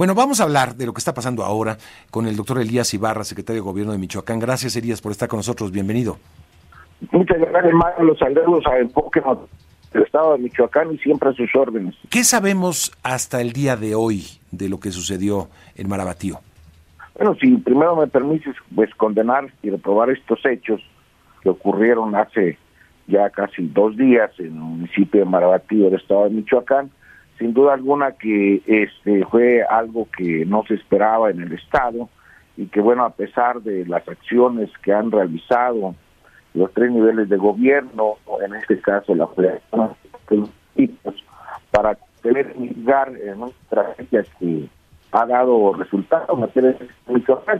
Bueno, vamos a hablar de lo que está pasando ahora con el doctor Elías Ibarra, secretario de Gobierno de Michoacán. Gracias, Elías, por estar con nosotros. Bienvenido. Muchas gracias, Mario. Los saludos a Enfoque del Estado de Michoacán y siempre a sus órdenes. ¿Qué sabemos hasta el día de hoy de lo que sucedió en Marabatío? Bueno, si primero me permites, pues condenar y reprobar estos hechos que ocurrieron hace ya casi dos días en el municipio de Marabatío del Estado de Michoacán, sin duda alguna que este fue algo que no se esperaba en el Estado y que bueno, a pesar de las acciones que han realizado los tres niveles de gobierno, en este caso la federación, para poder mitigar en una estrategia que ha dado resultados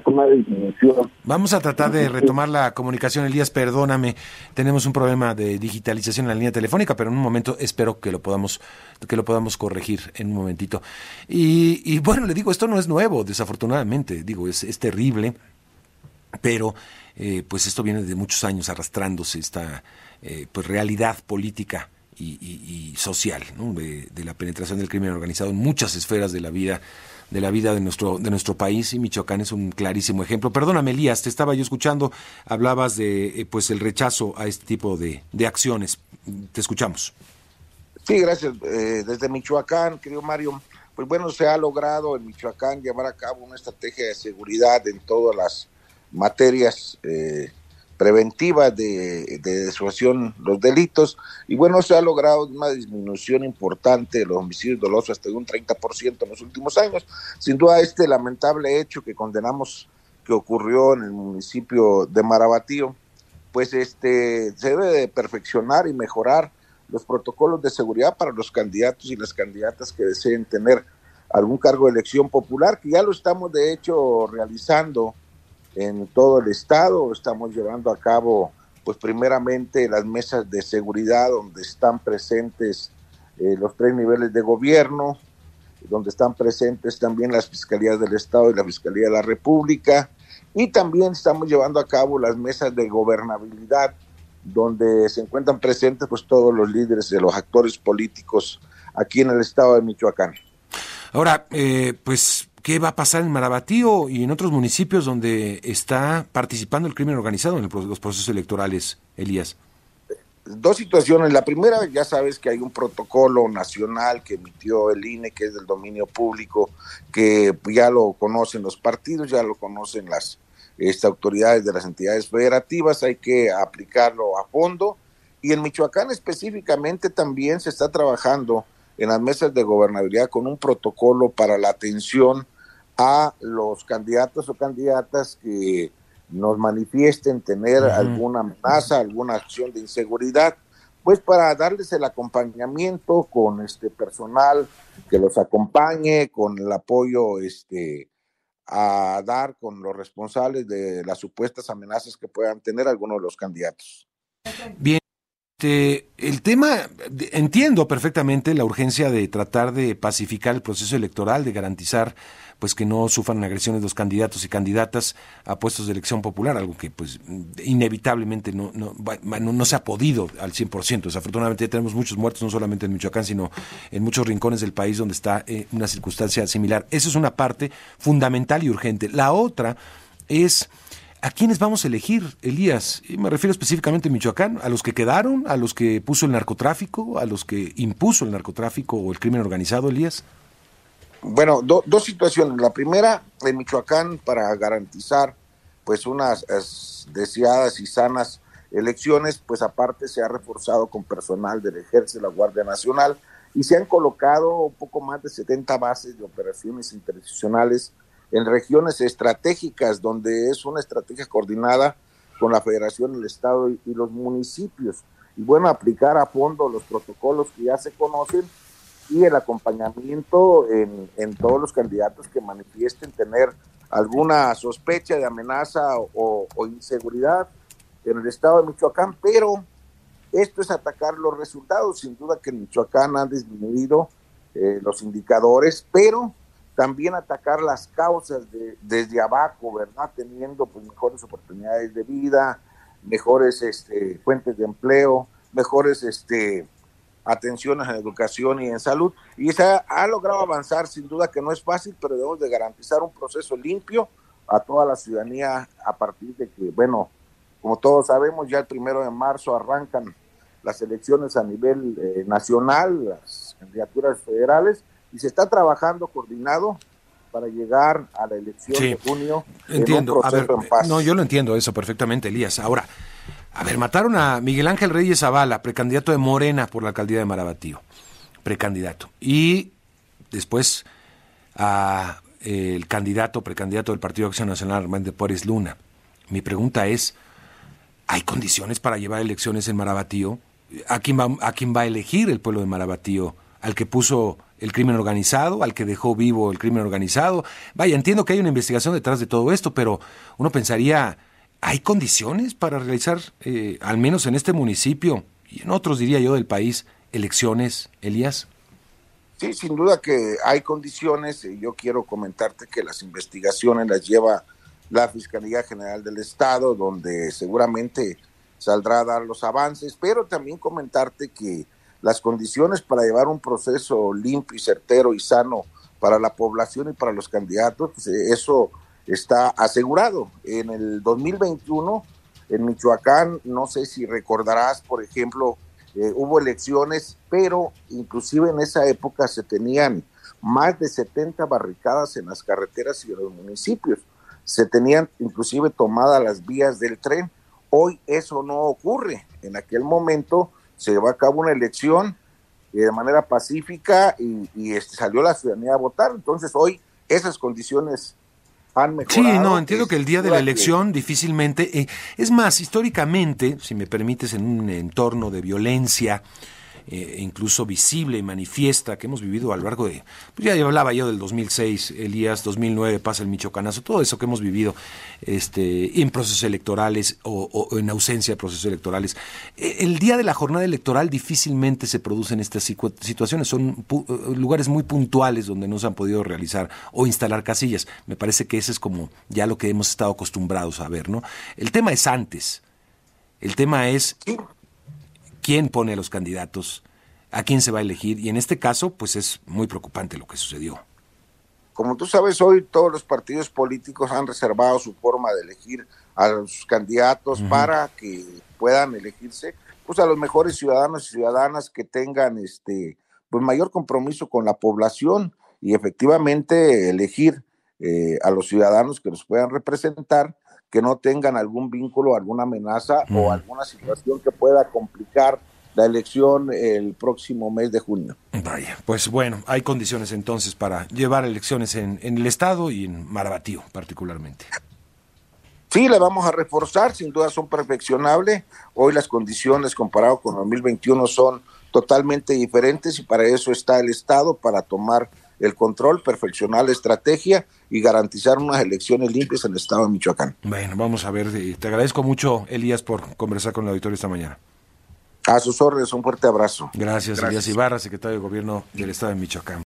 una disminución. Vamos a tratar de retomar la comunicación, Elías, perdóname, tenemos un problema de digitalización en la línea telefónica, pero en un momento espero que lo podamos que lo podamos corregir en un momentito. Y, y bueno, le digo, esto no es nuevo, desafortunadamente, digo, es, es terrible, pero eh, pues esto viene de muchos años arrastrándose esta eh, pues realidad política y, social de, la penetración del crimen organizado en muchas esferas de la vida de la vida de nuestro de nuestro país y Michoacán es un clarísimo ejemplo. Perdóname, Elías, te estaba yo escuchando, hablabas de eh, pues el rechazo a este tipo de, de acciones. Te escuchamos. Sí, gracias. desde Michoacán, querido Mario, pues bueno, se ha logrado en Michoacán llevar a cabo una estrategia de seguridad en todas las materias eh, preventivas de, de los delitos y bueno, se ha logrado una disminución importante de los homicidios dolosos hasta de un 30% en los últimos años. Sin duda este lamentable hecho que condenamos que ocurrió en el municipio de Marabatío, pues este se debe de perfeccionar y mejorar los protocolos de seguridad para los candidatos y las candidatas que deseen tener algún cargo de elección popular, que ya lo estamos de hecho realizando en todo el estado. Estamos llevando a cabo, pues primeramente, las mesas de seguridad donde están presentes eh, los tres niveles de gobierno, donde están presentes también las fiscalías del estado y la fiscalía de la república. Y también estamos llevando a cabo las mesas de gobernabilidad, donde se encuentran presentes pues todos los líderes de los actores políticos aquí en el estado de Michoacán. Ahora, eh, pues qué va a pasar en Marabatío y en otros municipios donde está participando el crimen organizado en los procesos electorales, Elías. Dos situaciones. La primera, ya sabes que hay un protocolo nacional que emitió el INE, que es del dominio público, que ya lo conocen los partidos, ya lo conocen las este, autoridades de las entidades federativas, hay que aplicarlo a fondo. Y en Michoacán específicamente también se está trabajando en las mesas de gobernabilidad con un protocolo para la atención a los candidatos o candidatas que nos manifiesten tener alguna amenaza, alguna acción de inseguridad, pues para darles el acompañamiento con este personal que los acompañe, con el apoyo este a dar con los responsables de las supuestas amenazas que puedan tener algunos de los candidatos. Bien. Este, el tema, entiendo perfectamente la urgencia de tratar de pacificar el proceso electoral, de garantizar pues que no sufran agresiones los candidatos y candidatas a puestos de elección popular, algo que pues inevitablemente no, no, no, se ha podido al 100%. Desafortunadamente tenemos muchos muertos, no solamente en Michoacán, sino en muchos rincones del país donde está eh, una circunstancia similar. Esa es una parte fundamental y urgente. La otra es ¿A quiénes vamos a elegir, Elías? Y me refiero específicamente a Michoacán, a los que quedaron, a los que puso el narcotráfico, a los que impuso el narcotráfico o el crimen organizado, Elías. Bueno, dos situaciones. La primera, en Michoacán, para garantizar pues unas deseadas y sanas elecciones, pues aparte se ha reforzado con personal del Ejército, la Guardia Nacional, y se han colocado un poco más de 70 bases de operaciones internacionales en regiones estratégicas donde es una estrategia coordinada con la federación, el estado y, los municipios. Y bueno, aplicar a fondo los protocolos que ya se conocen y el acompañamiento en, en todos los candidatos que manifiesten tener alguna sospecha de amenaza o, inseguridad en el estado de Michoacán, pero esto es atacar los resultados. Sin duda que en Michoacán han disminuido eh, los indicadores, pero también atacar las causas de, desde abajo, ¿verdad? Teniendo pues, mejores oportunidades de vida, mejores este, fuentes de empleo, mejores este, atenciones en educación y en salud. Y se ha, logrado avanzar, sin duda que no es fácil, pero debemos de garantizar un proceso limpio a toda la ciudadanía a partir de que, bueno, como todos sabemos, ya el primero de marzo arrancan las elecciones a nivel eh, nacional, las candidaturas federales, y se está trabajando coordinado para llegar a la elección de junio. Entiendo. a ver, no, yo lo entiendo eso perfectamente, Elías. Ahora, a ver, mataron a Miguel Ángel Reyes Zavala, precandidato de Morena por la alcaldía de Marabatío, precandidato. Y después a eh, el candidato, precandidato del Partido Acción Nacional, Armando Pórez Luna. Mi pregunta es, ¿hay condiciones para llevar elecciones en Marabatío? ¿A quién va, a, quién va a elegir el pueblo de Marabatío? ¿Al que puso el crimen organizado, al que dejó vivo el crimen organizado? Vaya, entiendo que hay una investigación detrás de todo esto, pero uno pensaría ¿Hay condiciones para realizar, eh, al menos en este municipio y en otros, diría yo, del país, elecciones, Elías? Sí, sin duda que hay condiciones. Yo quiero comentarte que las investigaciones las lleva la Fiscalía General del Estado, donde seguramente saldrá a dar los avances, pero también comentarte que las condiciones para llevar un proceso limpio y certero y sano para la población y para los candidatos, pues eso está asegurado. En el 2021, en Michoacán, no sé si recordarás, por ejemplo, eh, hubo elecciones, pero inclusive en esa época se tenían más de 70 barricadas en las carreteras y en los municipios. Se tenían inclusive tomadas las vías del tren. Hoy eso no ocurre. En aquel momento se llevó a cabo una elección eh, de manera pacífica y, este, salió la ciudadanía a votar. Entonces hoy esas condiciones Sí, no, entiendo que el día de la elección difícilmente, eh, es más, históricamente, si me permites, en un entorno de violencia, eh, incluso visible y manifiesta que hemos vivido a lo largo de, pues ya hablaba yo del 2006, Elías, 2009 pasa el Michoacanazo, todo eso que hemos vivido este, en procesos electorales o, en ausencia de procesos electorales. E, el día de la jornada electoral difícilmente se producen estas situaciones, son eh, lugares muy puntuales donde no se han podido realizar o instalar casillas. Me parece que ese es como ya lo que hemos estado acostumbrados a ver, ¿no? El tema es antes. El tema es quién pone a los candidatos, a quién se va a elegir, y en este caso, pues es muy preocupante lo que sucedió. Como tú sabes, hoy todos los partidos políticos han reservado su forma de elegir a los candidatos para que puedan elegirse pues a los mejores ciudadanos y ciudadanas que tengan este pues mayor compromiso con la población y efectivamente elegir eh, a los ciudadanos que los puedan representar que no tengan algún vínculo, alguna amenaza o alguna situación que pueda complicar la elección el próximo mes de junio. Vaya, pues bueno, hay condiciones entonces para llevar elecciones en, el Estado y en Marabatío particularmente. Sí, la vamos a reforzar, sin duda son perfeccionables. Hoy las condiciones comparado con 2021 son totalmente diferentes y para eso está el Estado, para tomar el control, perfeccionar la estrategia y garantizar unas elecciones limpias en el estado de Michoacán. Bueno, vamos a ver. Te agradezco mucho, Elías, por conversar con el auditorio esta mañana. A sus órdenes, un fuerte abrazo. Gracias, Gracias. Elías Ibarra, secretario de Gobierno del Estado de Michoacán.